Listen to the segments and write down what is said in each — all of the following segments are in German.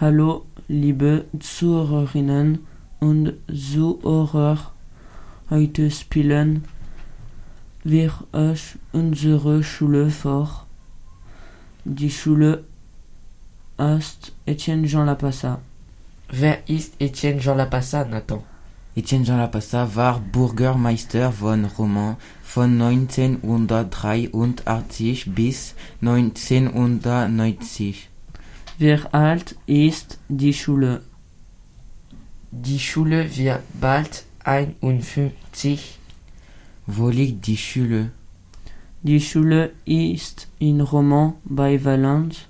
Hallo, liebe Zuhörerinnen und Zuhörer. Heute spielen wir euch unsere Schule vor. Die Schule heißt Etienne Jean Lapassa. Wer ist Etienne Jean Lapassa, Nathan? Etienne Jean Lapassa war Bürgermeister von Roman von 1983 bis 1990. Wie alt ist die Schule? Die Schule wird bald 51. Wo liegt die Schule? Die Schule ist in Roman bei Valence.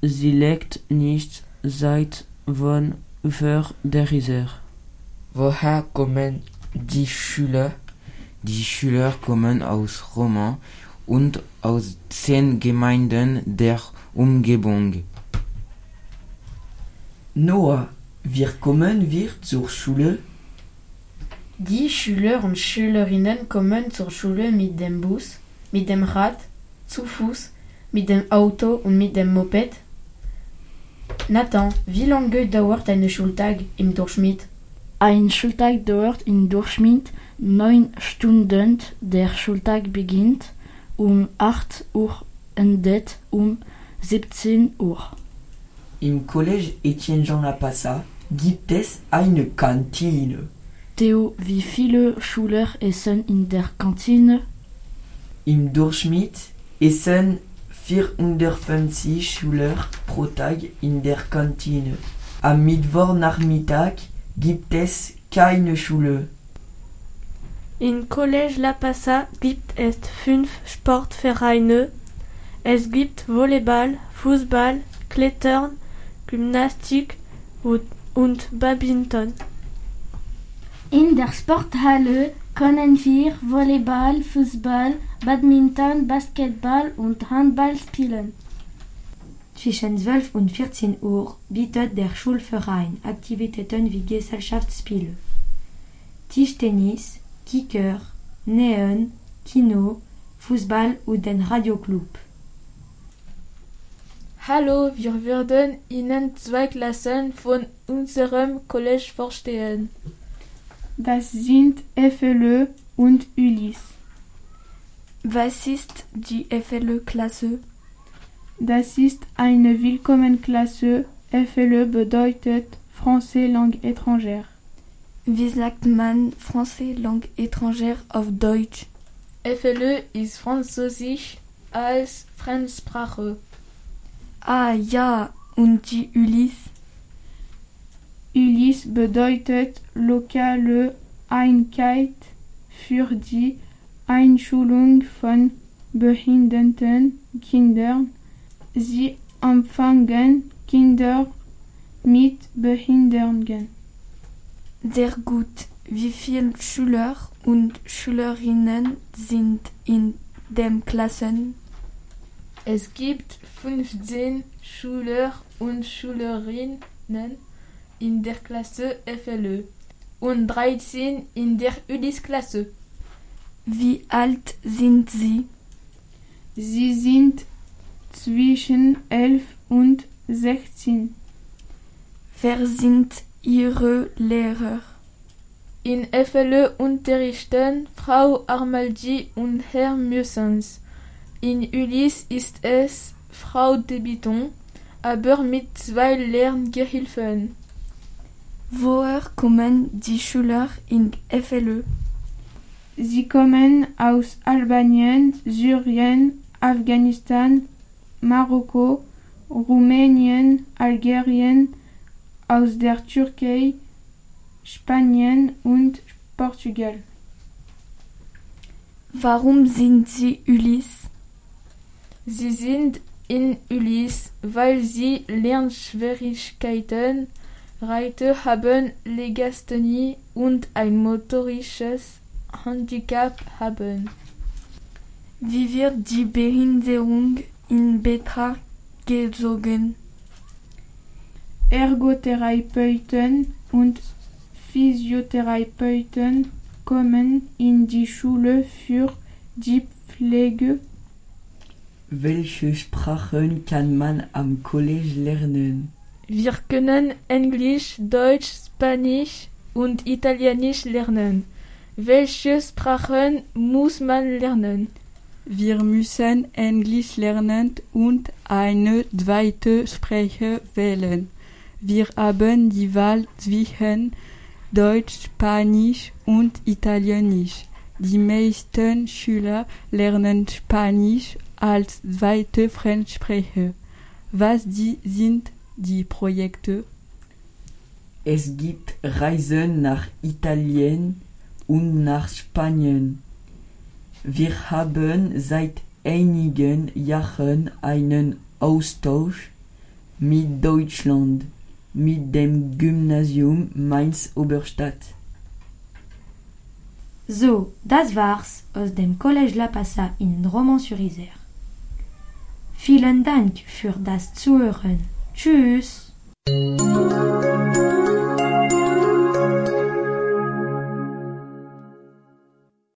Sie liegt nicht seit von über der Isère. Woher kommen die Schüler? Die Schüler kommen aus Roman und aus zehn Gemeinden der Umgebung. Noah, wir kommen wir zur Schule? Die Schüler und Schülerinnen kommen zur Schule mit dem Bus, mit dem Rad, zu Fuß, mit dem Auto und mit dem Moped. Nathan, wie lange dauert ein Schultag im Durchschnitt? Ein Schultag dauert im Durchschnitt neun Stunden. Der Schultag beginnt um 8 Uhr endet um 17 Uhr. Im Collège Etienne Jean Lapassa gibt es eine Kantine. Theo, wie viele Schüler essen in der Kantine? Im Durchschnitt essen 450 Schüler pro Tag in der Kantine. Am Mittwochnachmittag gibt es keine Schule. Im Collège La Passa gibt es fünf Sportvereine. Es gibt Volleyball, Fußball, Klettern, Gymnastik und, und Badminton. In der Sporthalle können wir Volleyball, Fußball, Badminton, Basketball und Handball spielen. Zwischen 12 und 14 Uhr bietet der Schulverein Aktivitäten wie Gesellschaftsspiele, Tischtennis, Kicker, Nähen, Kino, Fußball und den Radioclub. Hallo, wir würden Ihnen zwei Klassen von unserem College vorstellen. Das sind FLE und Ulysse. Was ist die FLE-Klasse? Das ist eine Willkommenklasse. FLE bedeutet Français Langue étrangère. Wie sagt man Français Langue étrangère auf Deutsch? FLE ist Französisch als Fremdsprache. Ah ja, und die Ulysse? Ulysse bedeutet lokale Einheit für die Einschulung von behinderten Kindern. Sie empfangen Kinder mit Behinderungen. Sehr gut. Wie viele Schüler und Schülerinnen sind in den Klassen? Es gibt 15 Schüler und Schülerinnen in der Klasse FLE und 13 in der Ulysse-Klasse. Wie alt sind Sie? Sie sind zwischen 11 und 16. Wer sind Ihre Lehrer? In FLE unterrichten Frau Armaldi und Herr Mussens. In Ulysse ist es Frau Debiton, aber mit zwei Lerngehilfen. Woher kommen die Schüler in FLE? Sie kommen aus Albanien, Syrien, Afghanistan, Marokko, Rumänien, Algerien, aus der Türkei, Spanien und Portugal. Warum sind Sie Ulysse? Sie sind in Ulysse, weil sie Lernschwierigkeiten, Reiter haben, Legasthenie und ein motorisches Handicap haben. Wie wird die Behinderung in Betracht gezogen? Ergotherapeuten und Physiotherapeuten kommen in die Schule für die Pflege. Welche Sprachen kann man am College lernen? Wir können Englisch, Deutsch, Spanisch und Italienisch lernen. Welche Sprachen muss man lernen? Wir müssen Englisch lernen und eine zweite Sprache wählen. Wir haben die Wahl zwischen Deutsch, Spanisch und Italienisch. Die meisten Schüler lernen Spanisch als zweite Fremdsprache. Was die sind die Projekte? Es gibt Reisen nach Italien und nach Spanien. Wir haben seit einigen Jahren einen Austausch mit Deutschland, mit dem Gymnasium Mainz-Oberstadt. So, das war's aus dem Collège La Passa in Romans-sur-Isère. Vielen Dank für das Zuhören. Tschüss!